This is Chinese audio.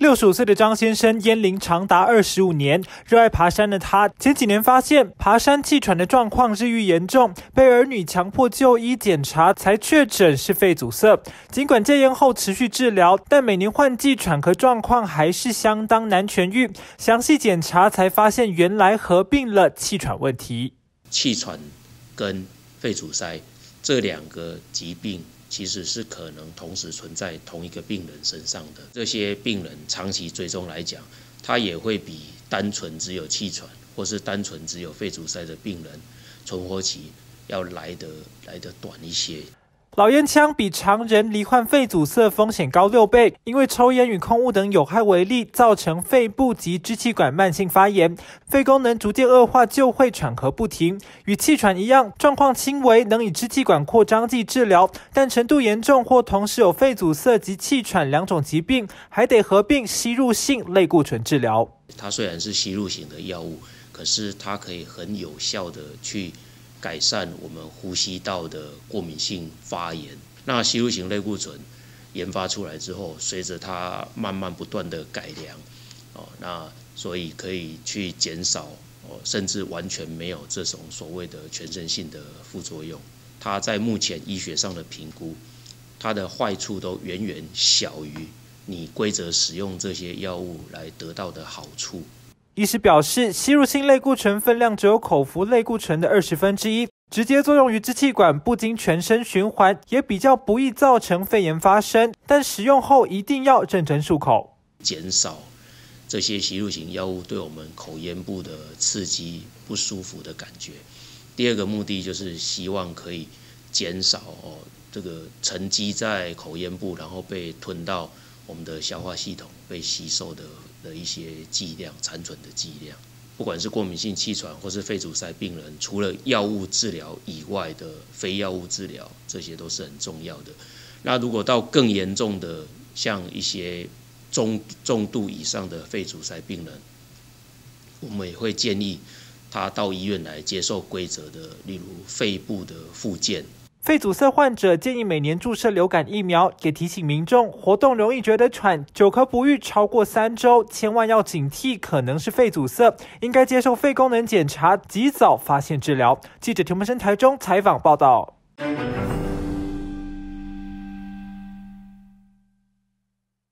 六十五岁的张先生烟龄长达二十五年，热爱爬山的他，前几年发现爬山气喘的状况日益严重，被儿女强迫就医检查，才确诊是肺阻塞。尽管戒烟后持续治疗，但每年换季喘咳状况还是相当难痊愈。详细检查才发现，原来合并了气喘问题。气喘跟肺阻塞这两个疾病。其实是可能同时存在同一个病人身上的这些病人，长期追踪来讲，他也会比单纯只有气喘或是单纯只有肺阻塞的病人存活期要来得来得短一些。老烟枪比常人罹患肺阻塞风险高六倍，因为抽烟与空污等有害微粒造成肺部及支气管慢性发炎，肺功能逐渐恶化，就会喘咳不停。与气喘一样，状况轻微能以支气管扩张剂治疗，但程度严重或同时有肺阻塞及气喘两种疾病，还得合并吸入性类固醇治疗。它虽然是吸入型的药物，可是它可以很有效的去。改善我们呼吸道的过敏性发炎。那吸入型类固醇研发出来之后，随着它慢慢不断的改良，哦，那所以可以去减少哦，甚至完全没有这种所谓的全身性的副作用。它在目前医学上的评估，它的坏处都远远小于你规则使用这些药物来得到的好处。医师表示，吸入性类固醇分量只有口服类固醇的二十分之一，直接作用于支气管，不经全身循环，也比较不易造成肺炎发生。但使用后一定要认真漱口，减少这些吸入型药物对我们口咽部的刺激不舒服的感觉。第二个目的就是希望可以减少哦这个沉积在口咽部，然后被吞到。我们的消化系统被吸收的的一些剂量、残存的剂量，不管是过敏性气喘或是肺阻塞病人，除了药物治疗以外的非药物治疗，这些都是很重要的。那如果到更严重的，像一些中重度以上的肺阻塞病人，我们也会建议他到医院来接受规则的，例如肺部的复健。肺阻塞患者建议每年注射流感疫苗，也提醒民众活动容易觉得喘、久咳不愈超过三周，千万要警惕可能是肺阻塞，应该接受肺功能检查，及早发现治疗。记者田木生台中采访报道。